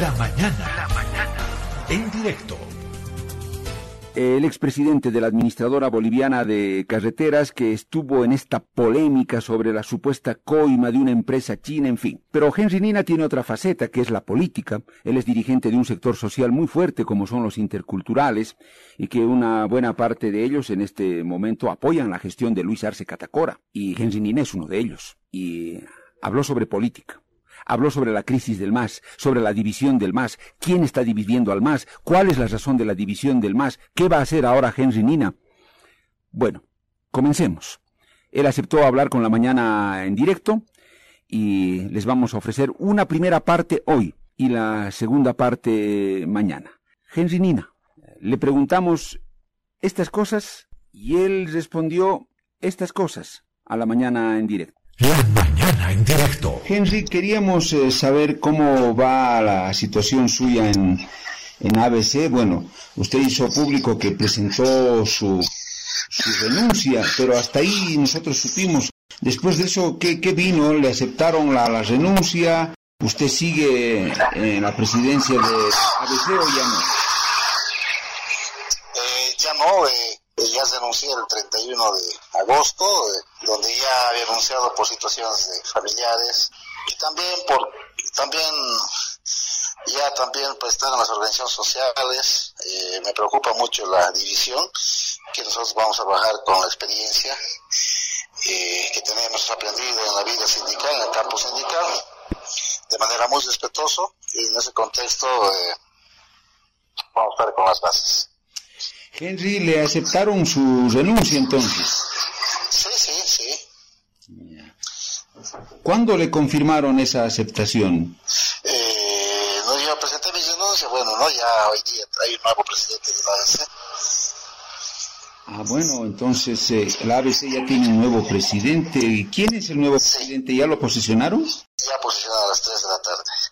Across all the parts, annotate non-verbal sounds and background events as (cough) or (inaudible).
La mañana. La mañana. En directo. El expresidente de la administradora boliviana de carreteras que estuvo en esta polémica sobre la supuesta coima de una empresa china, en fin. Pero Henry Nina tiene otra faceta, que es la política. Él es dirigente de un sector social muy fuerte como son los interculturales y que una buena parte de ellos en este momento apoyan la gestión de Luis Arce Catacora. Y Henry Nina es uno de ellos. Y habló sobre política. Habló sobre la crisis del MAS, sobre la división del MAS, quién está dividiendo al MAS, cuál es la razón de la división del MAS, qué va a hacer ahora Henry Nina. Bueno, comencemos. Él aceptó hablar con la mañana en directo y les vamos a ofrecer una primera parte hoy y la segunda parte mañana. Henry Nina, le preguntamos estas cosas y él respondió estas cosas a la mañana en directo. La mañana en directo. Henry, queríamos eh, saber cómo va la situación suya en, en ABC. Bueno, usted hizo público que presentó su, su renuncia, pero hasta ahí nosotros supimos. Después de eso, ¿qué, qué vino? ¿Le aceptaron la, la renuncia? ¿Usted sigue en la presidencia de ABC o ya no? Eh, ya no, eh, 31 de agosto, eh, donde ya había anunciado por situaciones de familiares y también por también ya también pues estar en las organizaciones sociales. Eh, me preocupa mucho la división que nosotros vamos a bajar con la experiencia eh, que tenemos aprendido en la vida sindical en el campo sindical de manera muy respetuoso y en ese contexto eh, vamos a estar con las bases Henry, ¿le aceptaron su renuncia entonces? sí sí sí ¿Cuándo le confirmaron esa aceptación? Eh, no, yo presenté mi renuncia, bueno, no, ya hoy día hay un nuevo presidente de la ABC. Ah, bueno, entonces eh, la ABC ya tiene un nuevo presidente. ¿Y quién es el nuevo presidente? ¿Ya lo posicionaron? Ya posicionado a las 3 de la.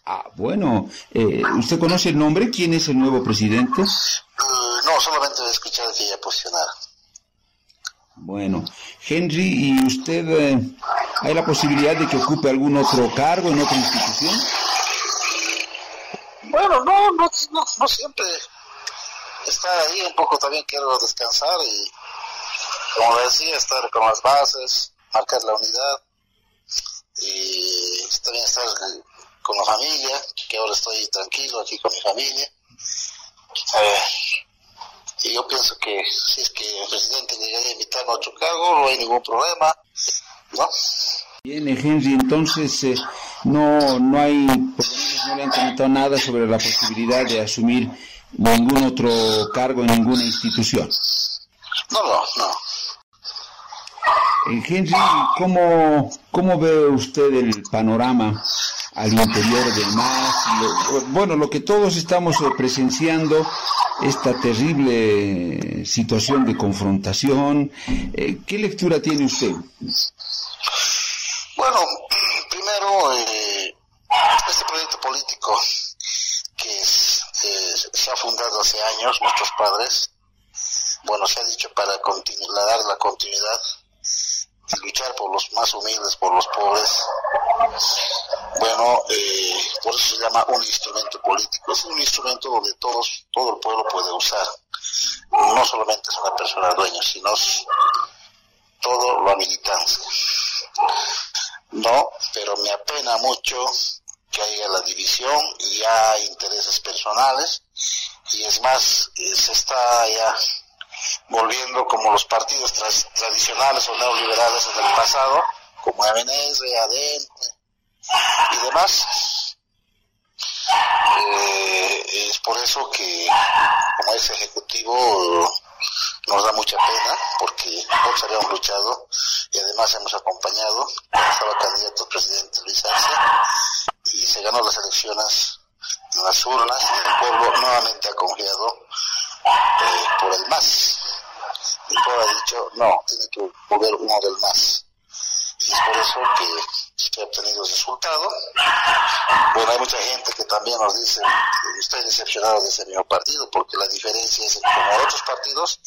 Ah, bueno. Eh, ¿Usted conoce el nombre? ¿Quién es el nuevo presidente? Uh, no, solamente he escuchado que ya posicionaron. Bueno, Henry, ¿y usted eh, hay la posibilidad de que ocupe algún otro cargo en otra institución? Bueno, no, no, no, no siempre estar ahí, un poco también quiero descansar y, como le decía, estar con las bases, marcar la unidad y también estar con la familia, que ahora estoy tranquilo aquí con mi familia. Eh, y yo pienso que si es que el presidente llegaría a invitarme a otro cargo, no hay ningún problema, ¿no? Bien, Henry, entonces eh, no, no hay, por lo menos no le han comentado nada sobre la posibilidad de asumir ningún otro cargo en ninguna institución. No, no, no. Eh, Henry, ¿cómo, ¿cómo ve usted el panorama al interior del? Lo- bueno, lo que todos estamos eh, presenciando, esta terrible situación de confrontación. Eh, ¿Qué lectura tiene usted? Bueno, primero, eh, este proyecto político que eh, se ha fundado hace años, nuestros padres, bueno, se ha dicho para dar la continuidad luchar por los más humildes, por los pobres. Bueno, eh, por eso se llama un instrumento político. Es un instrumento donde todos, todo el pueblo puede usar. No solamente es una persona dueña, sino todo la militancia. No, pero me apena mucho que haya la división y ya intereses personales y es más, eh, se está ya volviendo como los partidos tradicionales o neoliberales en el pasado, como MNS, ADN y demás. Eh, es por eso que como ese ejecutivo nos da mucha pena porque nosotros habíamos luchado y además hemos acompañado estaba candidato presidente Luis Arce y se ganó las elecciones en las urnas y el pueblo nuevamente ha confiado eh, por el MAS ha dicho no, tiene que volver uno del MAS y es por eso que se ha obtenido resultado bueno hay mucha gente que también nos dice que estoy decepcionado de ese mismo partido porque la diferencia es que como otros partidos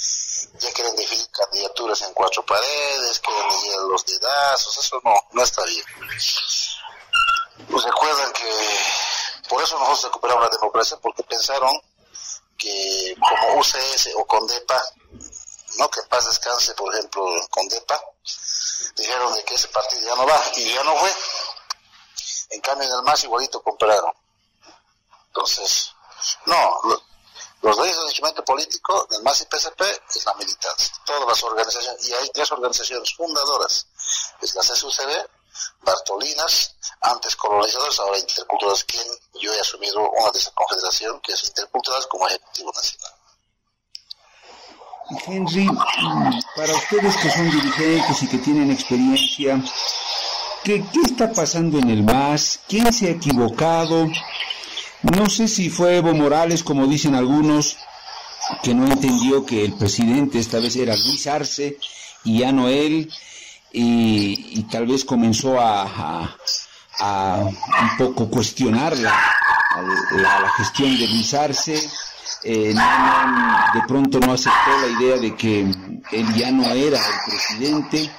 ya quieren definir candidaturas en cuatro paredes, quieren elegir los dedazos, eso no, no está bien. Pues recuerdan que por eso nosotros recuperamos la democracia, porque pensaron que como UCS o CONDEPA, no que paz descanse, por ejemplo, CONDEPA, dijeron de que ese partido ya no va, y ya no fue. En cambio, en el MAS igualito compraron. Entonces, no, los dueños del instrumento político del MAS y PSP es la militancia. Todas las organizaciones, y hay tres organizaciones fundadoras, es la CSUCB, Bartolinas, antes colonizadores, ahora interculturales, quien yo he asumido una de esa confederación que es intercultural como ejecutivo nacional. Henry, para ustedes que son dirigentes y que tienen experiencia, ¿qué, qué está pasando en el MAS? ¿Quién se ha equivocado? No sé si fue Evo Morales, como dicen algunos, que no entendió que el presidente esta vez era Luis Arce y ya no él, y, tal vez comenzó a, un poco cuestionar la, la, gestión de Luis Arce. Eh, de pronto no aceptó la idea de que él ya no era el presidente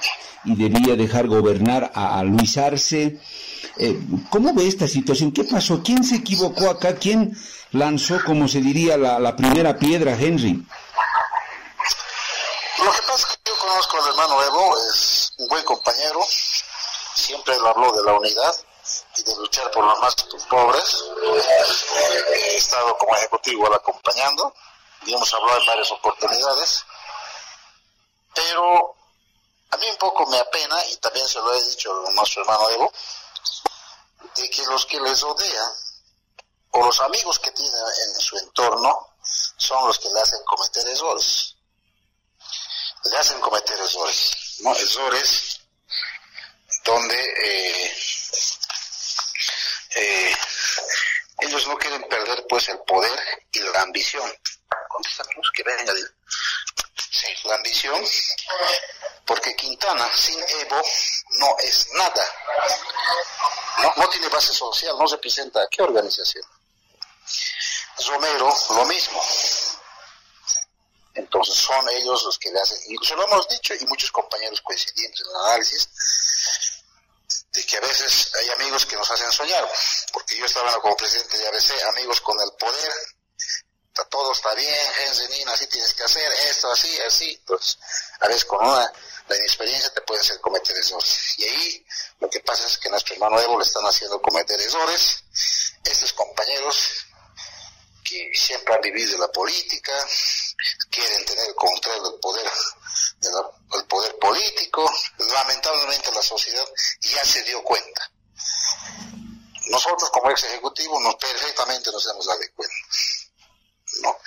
y debía dejar gobernar a Luis Arce. Eh, ¿Cómo ve esta situación? ¿Qué pasó? ¿Quién se equivocó acá? ¿Quién lanzó, como se diría, la, primera piedra, Henry? Lo que pasa es que yo conozco al hermano Evo, es un buen compañero, siempre él habló de la unidad y de luchar por los más pobres. He estado como ejecutivo acompañando y hemos hablado en varias oportunidades, pero a mí un poco me apena, y también se lo he dicho a nuestro hermano Evo, de que los que les rodean o los amigos que tienen en su entorno son los que le hacen cometer errores. Le hacen cometer errores, ¿no? Errores donde eh, eh, ellos no quieren perder pues el poder y la ambición. que venga Sí, la ambición, porque Quintana sin Evo no es nada. No, tiene base social, no representa a qué organización. Romero, lo mismo. Entonces son ellos los que le hacen, y se lo hemos dicho y muchos compañeros coincidentes en el análisis, de que a veces hay amigos que nos hacen soñar, porque yo estaba como presidente de ABC, amigos con el poder, todo está bien, Nina, así tienes que hacer, esto, así, así. Entonces, a veces con una, la inexperiencia te puede hacer cometer errores. Y ahí lo que pasa es que nuestro hermano Evo le están haciendo cometer errores. Estos compañeros que siempre han vivido la política, quieren tener control del poder, del poder político. (laughs) Lamentablemente la sociedad ya se dio cuenta. Nosotros como ex ejecutivo nos perfectamente nos hemos dado cuenta. ¿no?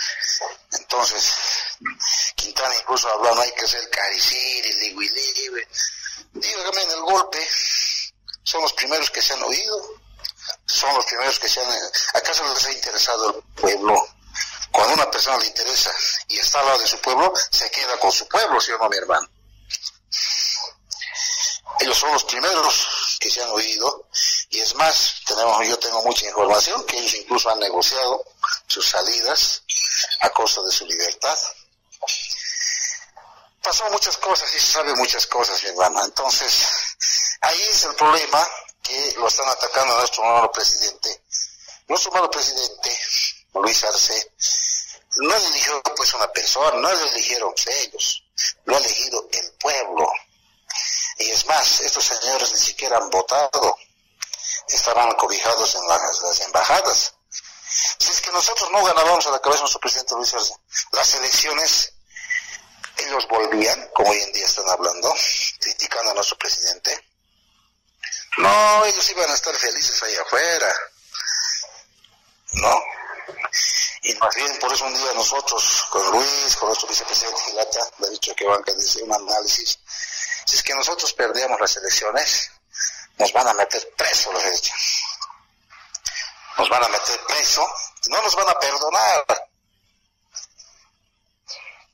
Entonces, Quintana incluso habló, no hay que ser caricir, libre. Dígame, en el golpe, son los primeros que se han oído, son los primeros que se han... ¿Acaso les ha interesado el pueblo? Cuando una persona le interesa y está al lado de su pueblo, se queda con su pueblo, ¿sí o no, mi hermano? Ellos son los primeros que se han oído y es más, tenemos, yo tengo mucha información que ellos incluso han negociado sus salidas a costa de su libertad. Pasó muchas cosas y se sabe muchas cosas, mi hermana. Entonces, ahí es el problema que lo están atacando a nuestro nuevo presidente. Nuestro nuevo presidente, Luis Arce, no eligió pues una persona, no lo eligieron ellos, lo ha elegido el pueblo. Y es más, estos señores ni siquiera han votado, estaban cobijados en las embajadas. Si es que nosotros no ganábamos a la cabeza nuestro presidente Luis Arce, las elecciones, ellos volvían, como hoy en día están hablando, criticando a nuestro presidente. No, ellos iban a estar felices ahí afuera. ¿No? Y más bien por eso un día nosotros, con Luis, con nuestro vicepresidente Gilata, le he dicho que van a hacer un análisis. Si es que nosotros perdíamos las elecciones, nos van a meter preso, les he dicho nos van a meter preso, no nos van a perdonar.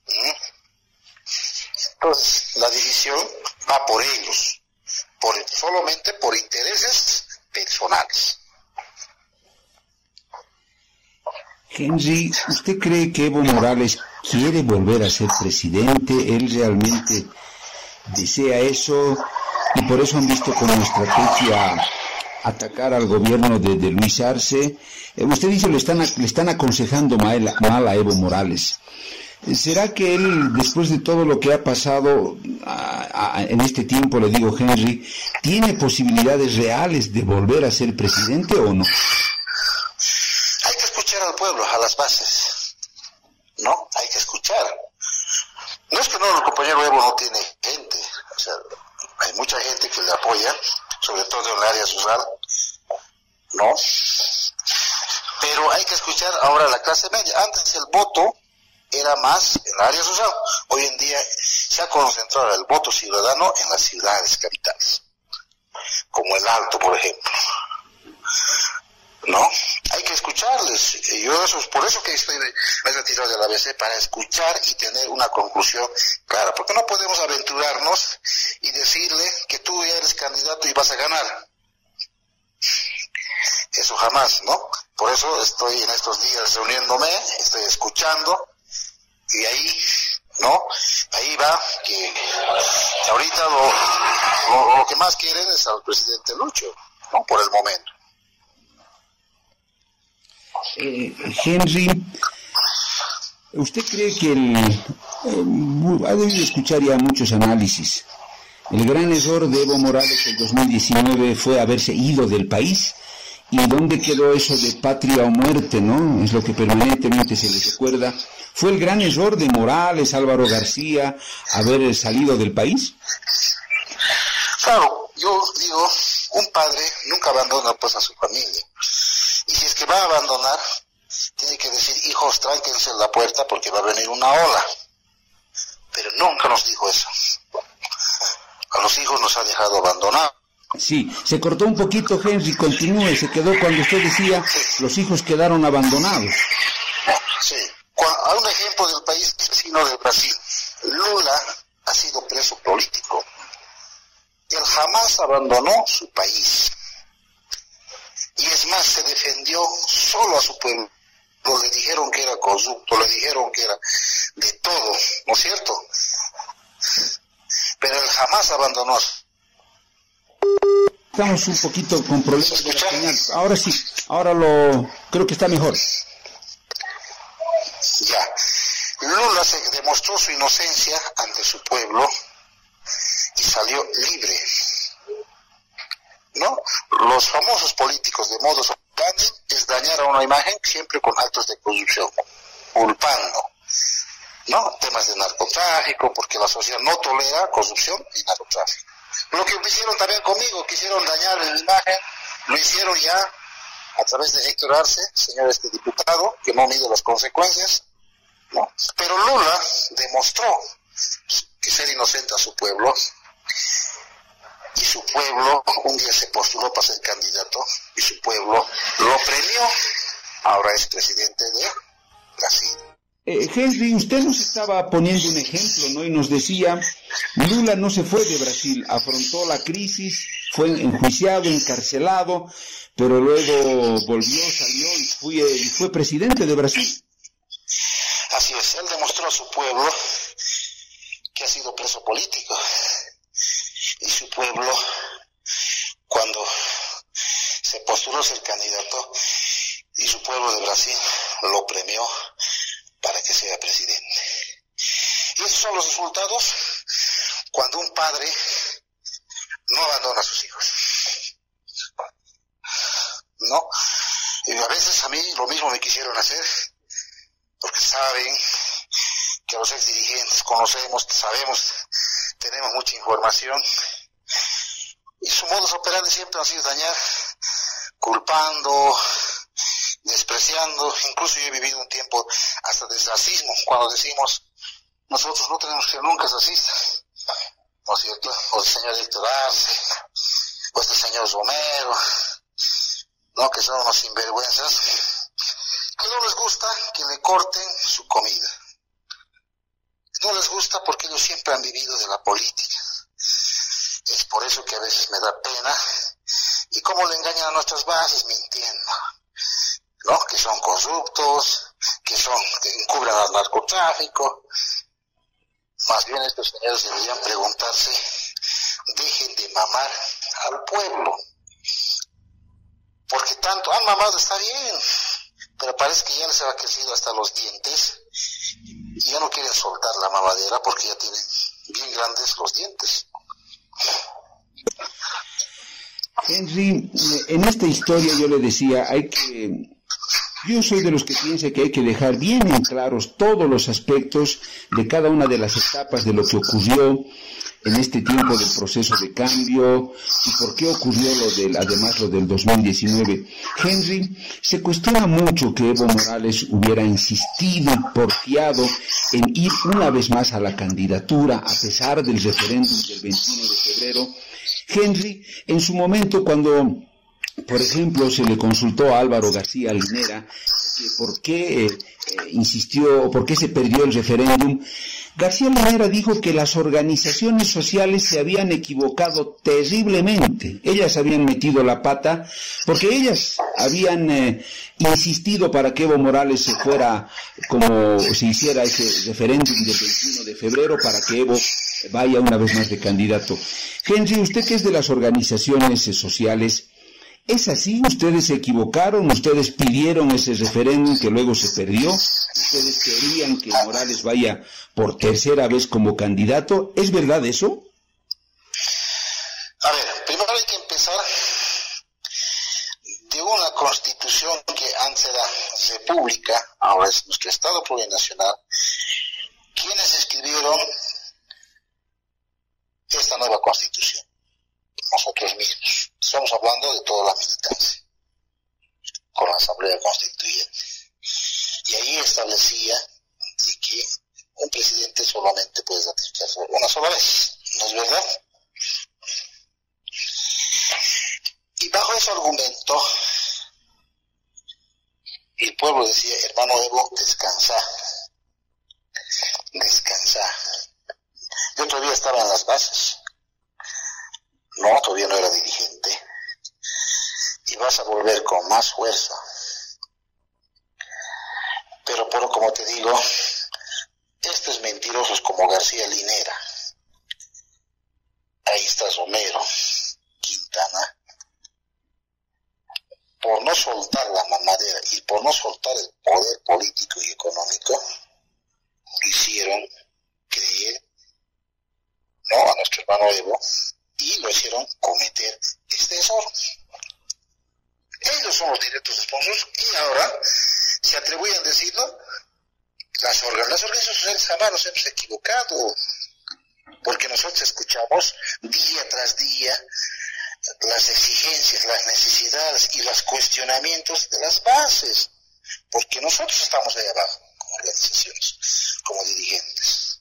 ¿Mm? Entonces, la división va por ellos, por, solamente por intereses personales. Henry, ¿usted cree que Evo Morales quiere volver a ser presidente? ¿Él realmente desea eso? Y por eso han visto como estrategia atacar al gobierno de, Luis Arce. Eh, usted dice le están, le están aconsejando mal, mal, a Evo Morales. ¿Será que él, después de todo lo que ha pasado en este tiempo, le digo Henry, tiene posibilidades reales de volver a ser presidente o no? Hay que escuchar al pueblo, a las bases. ¿No? Hay que escuchar. No es que no, el compañero Evo no tiene gente. O sea, hay mucha gente que le apoya, sobre todo en el área rural. ¿No? Pero hay que escuchar ahora la clase media. Antes el voto era más en la área social. Hoy en día se ha concentrado el voto ciudadano en las ciudades capitales, como el Alto, por ejemplo. ¿No? Hay que escucharles. Yo eso es por eso que estoy me he de la ABC para escuchar y tener una conclusión clara, porque no podemos aventurarnos y decirle que tú ya eres candidato y vas a ganar. Eso jamás, ¿no? Por eso estoy en estos días reuniéndome, estoy escuchando, y ahí, ¿no? Ahí va que, ahorita lo, lo, que más quieren es al presidente Lucho, ¿no? Por el momento. Eh, Henry, ¿usted cree que el, eh, ha debido escuchar ya muchos análisis? El gran error de Evo Morales en 2019 fue haberse ido del país. ¿Y dónde quedó eso de patria o muerte, no? Es lo que permanentemente se les recuerda. ¿Fue el gran error de Morales, Álvaro García, haber salido del país? Claro, yo digo, un padre nunca abandona pues a su familia. Y si es que va a abandonar, tiene que decir, hijos, tránquense en la puerta porque va a venir una ola. Pero nunca nos dijo eso. A los hijos nos ha dejado abandonar. Sí, se cortó un poquito, Henry, continúe, se quedó cuando usted decía, los hijos quedaron abandonados. Sí, a un ejemplo del país vecino de Brasil. Lula ha sido preso político. Él jamás abandonó su país. Y es más, se defendió solo a su pueblo. Le dijeron que era corrupto, le dijeron que era de todo, ¿no es cierto? Pero él jamás abandonó. Estamos un poquito con problemas de señal. Ahora sí, ahora lo creo que está mejor. Ya. Lula se demostró su inocencia ante su pueblo y salió libre. ¿No? Los famosos políticos de modos operandi es dañar a una imagen siempre con actos de corrupción, culpando. ¿No? Temas de narcotráfico, porque la sociedad no tolera corrupción y narcotráfico. Lo que hicieron también conmigo, quisieron dañar mi imagen, lo hicieron ya a través de Héctor Arce, señor este diputado, que no mide las consecuencias, ¿no? Pero Lula demostró que ser inocente a su pueblo, su pueblo un día se postuló para ser candidato, y su pueblo lo premió, ahora es presidente de Brasil. Eh, Henry, usted nos estaba poniendo un ejemplo, ¿no? Y nos decía, Lula no se fue de Brasil, afrontó la crisis, fue enjuiciado, encarcelado, pero luego volvió, salió y fue, y fue presidente de Brasil. Así es, él demostró a su pueblo que ha sido preso político. Y su pueblo, cuando se postuló a ser candidato, y su pueblo de Brasil para que sea presidente. Y esos son los resultados cuando un padre no abandona a sus hijos. ¿No? Y a veces a mí lo mismo me quisieron hacer, porque saben que los ex dirigentes conocemos, sabemos, tenemos mucha información, y su modus operandi siempre ha sido dañar, culpando, despreciando, incluso yo he vivido un tiempo hasta de racismo, cuando decimos, nosotros no tenemos que ser nunca racistas, ¿no es cierto? O el señor Héctor Arce, o este señor Romero, ¿no? Que son unos sinvergüenzas, que no les gusta que le corten su comida. No les gusta porque ellos siempre han vivido de la política. Es por eso que a veces me da pena. Y cómo le engañan a nuestras bases mintiendo. ¿No? Que son corruptos, que son, que encubren al narcotráfico. Más bien estos señores deberían preguntarse, dejen de mamar al pueblo. porque tanto han mamado está bien, pero parece que ya les ha crecido hasta los dientes y ya no quieren soltar la mamadera porque ya tienen bien grandes los dientes. Henry, en esta historia yo le decía, hay que yo soy de los que piensa que hay que dejar bien en claros todos los aspectos de cada una de las etapas de lo que ocurrió en este tiempo del proceso de cambio y por qué ocurrió lo del, además lo del 2019. Henry, se cuestiona mucho que Evo Morales hubiera insistido y porfiado en ir una vez más a la candidatura a pesar del referéndum del 21 de febrero. Henry, en su momento cuando por ejemplo, se le consultó a Álvaro García Linera por qué eh, eh, insistió o por qué se perdió el referéndum. García Linera dijo que las organizaciones sociales se habían equivocado terriblemente. Ellas habían metido la pata porque ellas habían eh, insistido para que Evo Morales se fuera como se hiciera ese referéndum del 21 de febrero para que Evo vaya una vez más de candidato. Henry, usted que es de las organizaciones sociales, ¿Es así? ¿Ustedes se equivocaron? ¿Ustedes pidieron ese referéndum que luego se perdió? ¿Ustedes querían que Morales vaya por tercera vez como candidato? ¿Es verdad eso? A ver, primero hay que empezar de una constitución que antes era república, ahora es nuestro Estado plurinacional. ¿Quiénes escribieron esta nueva constitución? Nosotros mismos Estamos hablando de toda la militancia con la Asamblea Constituyente. Y ahí establecía que un presidente solamente puede ratificar una sola vez, ¿no es verdad? Y bajo ese argumento, el pueblo decía, hermano Evo, descansa, descansa. Yo todavía estaba en las bases, no, todavía no era dirigente. Y a volver con más fuerza. Pero, por como te digo, estos mentirosos como García Linera, ahí está Romero, Quintana, por no soltar la mamadera y por no soltar el poder político y económico, hicieron creer, no, a nuestro hermano Evo, y lo hicieron cometer este error. Ellos son los directos responsables y ahora se atribuyen a decirlo. Organizaciones sociales jamás nos hemos equivocado, porque nosotros escuchamos día tras día las exigencias, las necesidades y los cuestionamientos de las bases, porque nosotros estamos ahí abajo como organizaciones, como dirigentes.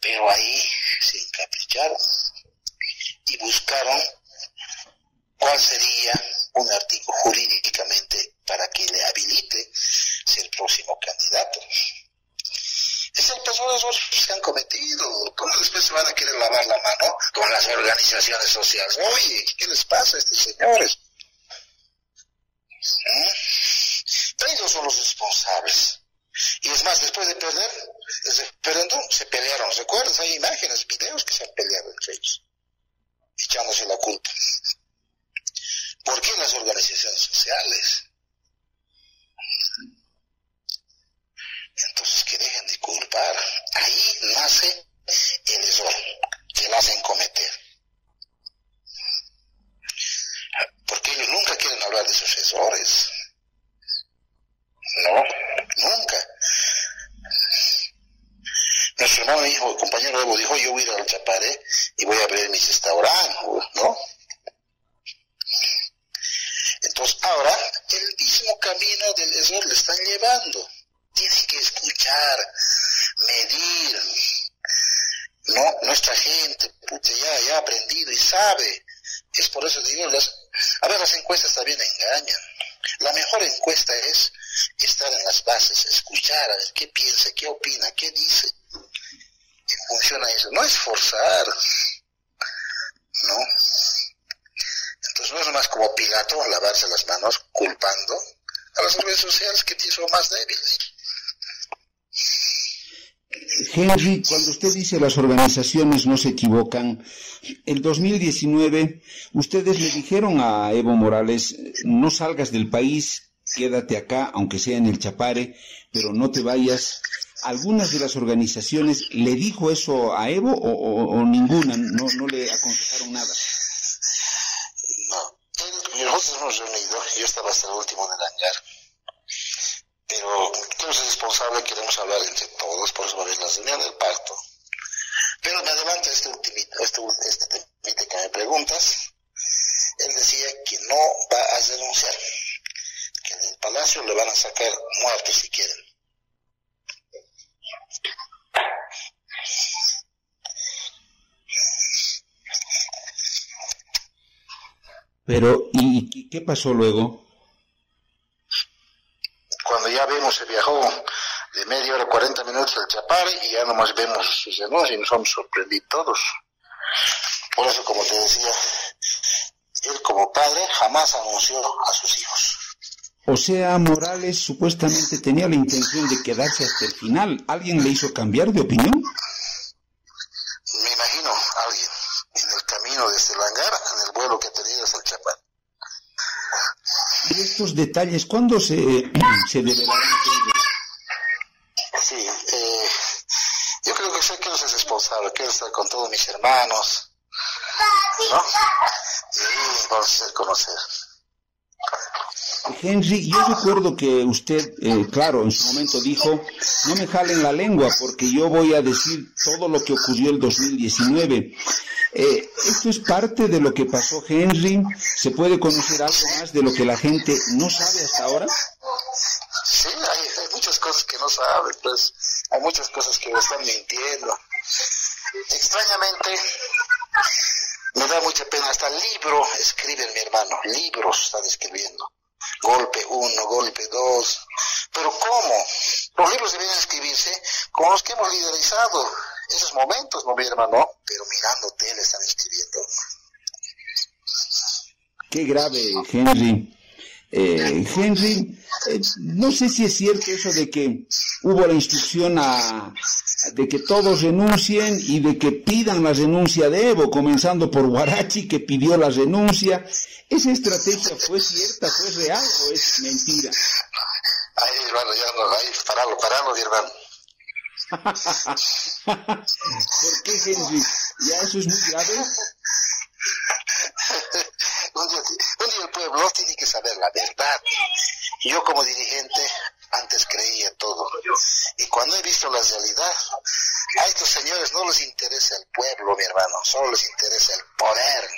Pero ahí se encapricharon y buscaron cuál sería un artículo jurídicamente para que le habilite ser próximo candidato. Es el peor error que han cometido. ¿Cómo después se van a querer lavar la mano con las organizaciones sociales? Oye, ¿qué les pasa a estos señores? ¿Eh? Ellos son los responsables. Y es más, después de perder el referéndum, se pelearon. ¿Recuerdas? Hay imágenes, videos que se han peleado entre ellos echándose la culpa. ¿Por qué las organizaciones sociales? Entonces que dejen de culpar. Ahí nace el error que la hacen cometer. Porque ellos nunca quieren hablar de sus errores. No, nunca. Nuestro hermano hijo, compañero Evo dijo, yo voy a ir al Chaparé y voy a abrir mis restaurantes, ¿no? Entonces ahora el mismo camino del error le están llevando. Tiene que escuchar, medir. No, nuestra gente, puta, ya, ya ha aprendido y sabe. Es por eso digo, las, a ver, las encuestas también engañan. La mejor encuesta es estar en las bases, qué piensa, qué opina, qué dice funciona eso. No es forzar, ¿no? Entonces no es más como Pilato lavarse las manos culpando a las redes sociales que son más débiles. Henry, cuando usted dice las organizaciones no se equivocan, en 2019 ustedes le dijeron a Evo Morales, no salgas del país, quédate acá, aunque sea en el Chapare, pero no te vayas. ¿Algunas de las organizaciones le dijo eso a Evo o, ninguna? No, no le aconsejaron nada. No, nosotros hemos reunido, yo estaba hasta el último en el hangar pero tú eres responsable, queremos hablar entre todos, por eso va a la reunión del pacto. Pero me adelanto este ultimito, este, este que me preguntas. Él decía que no va a renunciar, palacio le van a sacar muertos si quieren. Pero, ¿y qué pasó luego? cuando ya vemos se viajó de media hora, 40 minutos el Chapare y ya nomás vemos sus anuncios y nos hemos sorprendido todos. Por eso, como te decía, él como padre jamás anunció a sus hijos. O sea, Morales supuestamente tenía la intención de quedarse hasta el final. ¿Alguien le hizo cambiar de opinión? Me imagino alguien en el camino desde el hangar, en el vuelo que tenía hasta el Chapare. ¿Y estos detalles cuándo se, (clears throat) se develarán? Sí, eh, yo creo que sé que es responsable, quiero estar con todos mis hermanos, ¿no? Y vamos a conocer. Henry, yo recuerdo que usted, eh, claro, en su momento dijo, no me jalen la lengua porque yo voy a decir todo lo que ocurrió el 2019. Eh, ¿Esto es parte de lo que pasó, Henry? ¿Se puede conocer algo más de lo que la gente no sabe hasta ahora? Sí, hay, muchas cosas que no sabe, pues hay muchas cosas que le están mintiendo. Extrañamente, me da mucha pena, hasta libro escribe mi hermano, libros están escribiendo. Golpe uno, golpe dos. Pero ¿cómo? Los libros deben escribirse con los que hemos liderizado esos momentos, no mi hermano, pero mirando tele están escribiendo. Qué grave, Henry. Eh, Henry, eh, no sé si es cierto eso de que hubo la instrucción a, de que todos renuncien y de que pidan la renuncia de Evo, comenzando por Guarachi, que pidió la renuncia. ¿Esa estrategia fue cierta, fue real o es mentira? Ay, hermano, ya no, ahí, paralo, paralo, mi hermano. ¿Por qué, Henry? ¿Ya eso es muy grave? (laughs) un, día, el pueblo tiene que saber la verdad. Yo como dirigente antes creía todo. Y cuando he visto la realidad, a estos señores no les interesa el pueblo, mi hermano, solo les interesa el poder.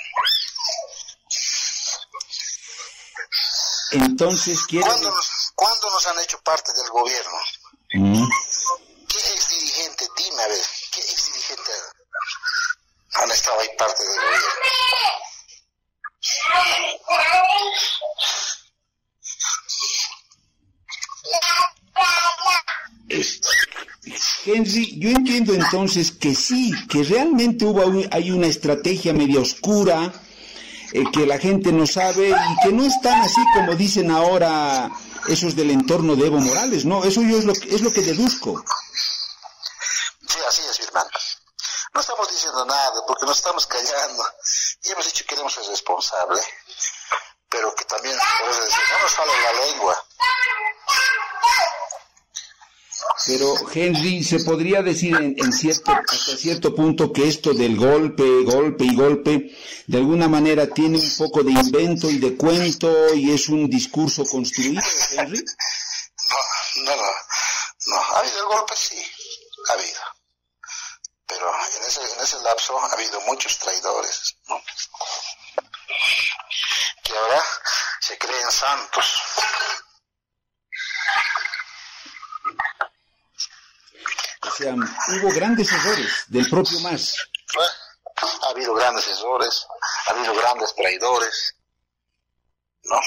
Entonces, ¿quieren... ¿Cuándo nos, ¿Cuándo nos han hecho parte del gobierno? Mm. ¿Qué ex dirigente, dime a ver, qué ex dirigente han estado ahí parte del gobierno? Henry, yo entiendo entonces que sí, que realmente hubo hay una estrategia media oscura, eh, que la gente no sabe y que no están así como dicen ahora esos del entorno de Evo Morales, ¿no? Eso yo es lo, es lo que deduzco. Sí, así es, mi hermano. No estamos diciendo nada porque nos estamos callando y hemos dicho que queremos ser responsable, pero que también, por eso no nos fala la lengua. Pero Henry, se podría decir en, cierto, hasta cierto punto que esto del golpe, golpe y golpe, de alguna manera tiene un poco de invento y de cuento y es un discurso construido, Henry. No, no, no, no, ha habido el golpe, sí, ha habido. Pero en ese, en ese lapso ha habido muchos traidores, ¿no? Que ahora se creen santos. O sea, hubo grandes errores del propio MAS. Ha habido grandes errores, ha habido grandes traidores. ¿No?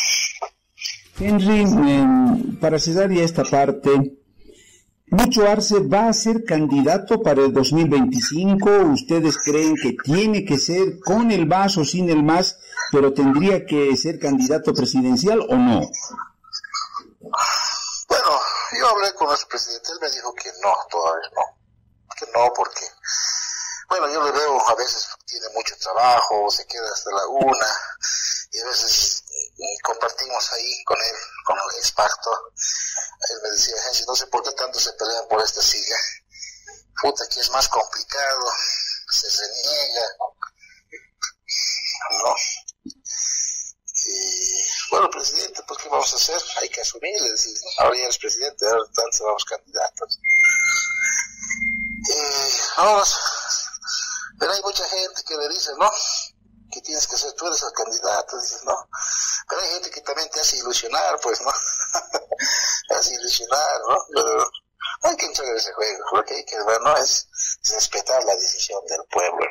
Henry, para cerrar ya esta parte, ¿Mucho Arce va a ser candidato para el 2025? ¿Ustedes creen que tiene que ser con el MAS o sin el MAS, pero tendría que ser candidato presidencial o no? Yo hablé con nuestro presidente, él me dijo que no, todavía no. no, porque, bueno, yo le veo a veces tiene mucho trabajo, se queda hasta la una, y a veces compartimos ahí con él, con el experto. Él me decía, no sé por qué tanto se pelean por esta silla. Puta, que es más complicado, se reniega, ¿no? Y bueno, presidente, pues ¿qué vamos a hacer? Hay que asumir, decir, ahora ya eres presidente, ahora tantos vamos candidatos. Eh, ahora, pero hay mucha gente que le dice, ¿no? Que tienes que ser, tú eres el candidato, dices, ¿no? Pero hay gente que también te hace ilusionar, pues, ¿no? (laughs) te hace ilusionar, ¿no? Pero hay que entrar en ese juego, lo que hay que ver, ¿no? Es, respetar la decisión del pueblo,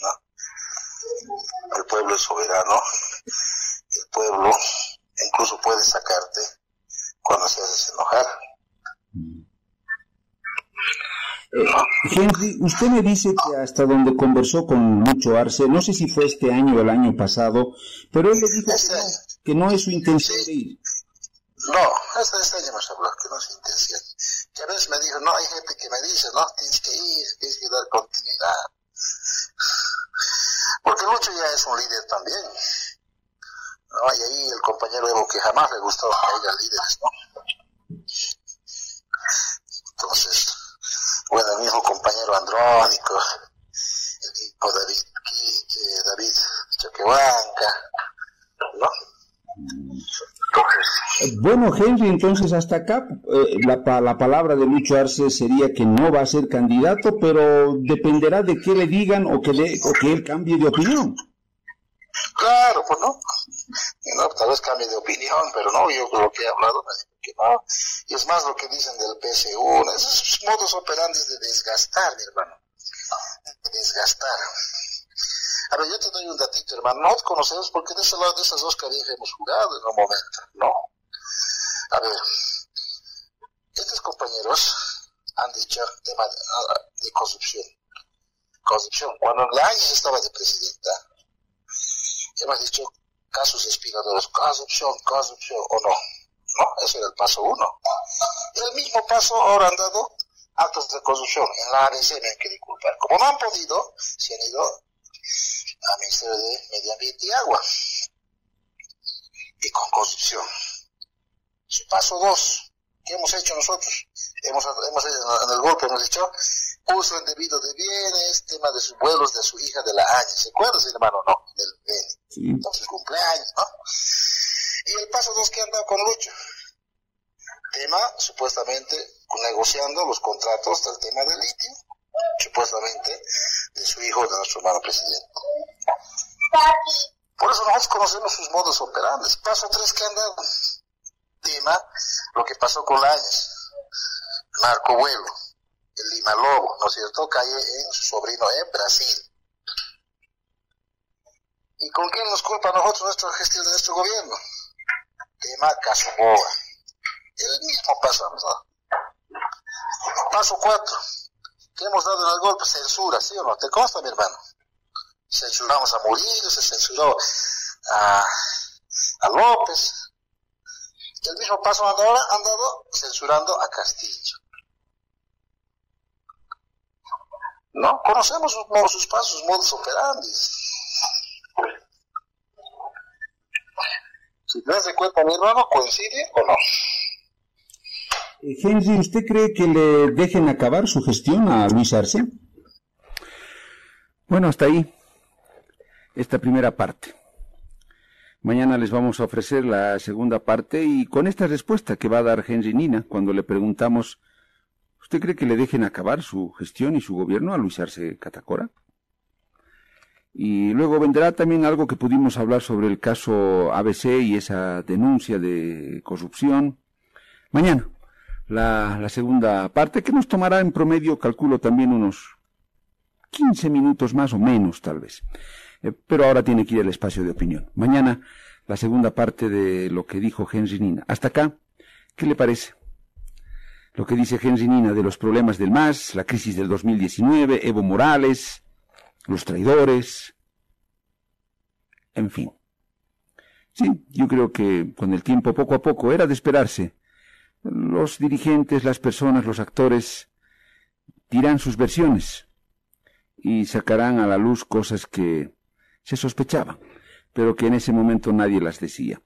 ¿no? El pueblo es soberano, el pueblo incluso puede sacarte cuando se haces enojar. Henry, usted me dice que hasta donde conversó con Lucho Arce, no sé si fue este año o el año pasado, pero él le dijo que no, es su intención de ir. No, hasta este año nos habló, que no es su intención. Que a veces me dijo, no, hay gente que me dice, no, tienes que ir, tienes que dar continuidad. Porque Lucho ya es un líder también. ¿No? Y ahí el compañero Evo que jamás le gustó que haya líderes, ¿no? Entonces, bueno, el mismo compañero Andrónico, el mismo David Quique, David Choquehuanca, ¿no? Bueno, Henry, entonces hasta acá eh, la, la, palabra de Lucho Arce sería que no va a ser candidato, pero dependerá de qué le digan o que, le, o que él cambie de opinión. Claro, pues no. Tal vez cambie de opinión, pero no, yo lo que he hablado que no. Y es más lo que dicen del PSU, esos modos operantes de desgastar, mi hermano. De desgastar. A ver, yo te doy un datito, hermano. No te conocemos porque de ese lado de esas dos cabezas hemos jugado en un momento, ¿no? A ver, estos compañeros han dicho tema de, ah, de corrupción. Corrupción. Cuando la estaba de presidenta, hemos dicho casos inspiradores, corrupción, corrupción o no. ¿No? Ese era el paso uno. El mismo paso ahora han dado actos de corrupción. En la ABC me hay que disculpar. Como no han podido, se han ido al Ministerio de Medio Ambiente y Agua. Y con corrupción. Paso dos, ¿qué hemos hecho nosotros? Hemos, hemos en el golpe hemos dicho uso indebido de bienes, tema de sus vuelos de su hija de la año. ¿Se acuerda, hermano? No, del bene. Entonces cumpleaños, ¿no? Y el paso dos que han dado con Lucho. Tema, supuestamente, negociando los contratos del tema del litio, supuestamente, de su hijo, de nuestro hermano presidente. Por eso nosotros conocemos sus modos operantes. Paso tres que han dado. Tema, lo que pasó con Áñez. Marco Vuelo, el Lima Lobo, ¿no es cierto? Cae en su sobrino en Brasil. ¿Y con quién nos culpa a nosotros nuestra gestión de nuestro gobierno? Tema Casoboa. El mismo paso ¿no? Paso cuatro. ¿Qué hemos dado en el golpe? Censura, ¿sí o no? ¿Te consta, mi hermano? Censuramos a Murillo, se censuró a, López. El mismo paso han dado, han dado censurando a Castillo. ¿No? Conocemos sus, sus pasos, sus modos operandi. Si te das de cuenta, mi hermano, ¿coincide o no? Eh, Henry, ¿usted cree que le dejen acabar su gestión a Luis Arce? Bueno, hasta ahí esta primera parte. Mañana les vamos a ofrecer la segunda parte y con esta respuesta que va a dar Henry Nina cuando le preguntamos, ¿usted cree que le dejen acabar su gestión y su gobierno a Luis Arce Catacora? Y luego vendrá también algo que pudimos hablar sobre el caso ABC y esa denuncia de corrupción. Mañana, la, la segunda parte, que nos tomará en promedio, calculo también unos 15 minutos más o menos, tal vez. Eh, pero ahora tiene que ir el espacio de opinión. Mañana, la segunda parte de lo que dijo Henry Nina. Hasta acá, ¿qué le parece? Lo que dice Henry Nina de los problemas del MAS, la crisis del 2019, Evo Morales, los traidores, en fin. Sí, yo creo que con el tiempo, poco a poco, era de esperarse. Los dirigentes, las personas, los actores dirán sus versiones y sacarán a la luz cosas que se sospechaban, pero que en ese momento nadie las decía.